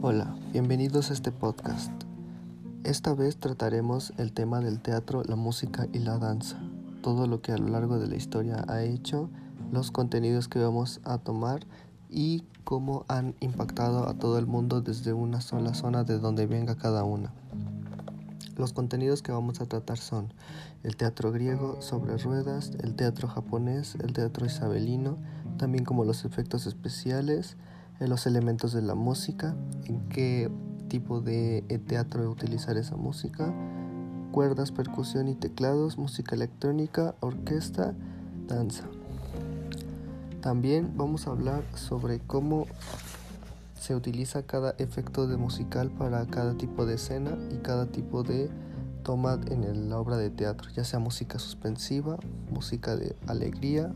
Hola, bienvenidos a este podcast. Esta vez trataremos el tema del teatro, la música y la danza, todo lo que a lo largo de la historia ha hecho, los contenidos que vamos a tomar y cómo han impactado a todo el mundo desde una sola zona de donde venga cada una. Los contenidos que vamos a tratar son el teatro griego sobre ruedas, el teatro japonés, el teatro isabelino, también como los efectos especiales, eh, los elementos de la música, en qué tipo de eh, teatro utilizar esa música, cuerdas, percusión y teclados, música electrónica, orquesta, danza. También vamos a hablar sobre cómo se utiliza cada efecto de musical para cada tipo de escena y cada tipo de toma en la obra de teatro, ya sea música suspensiva, música de alegría,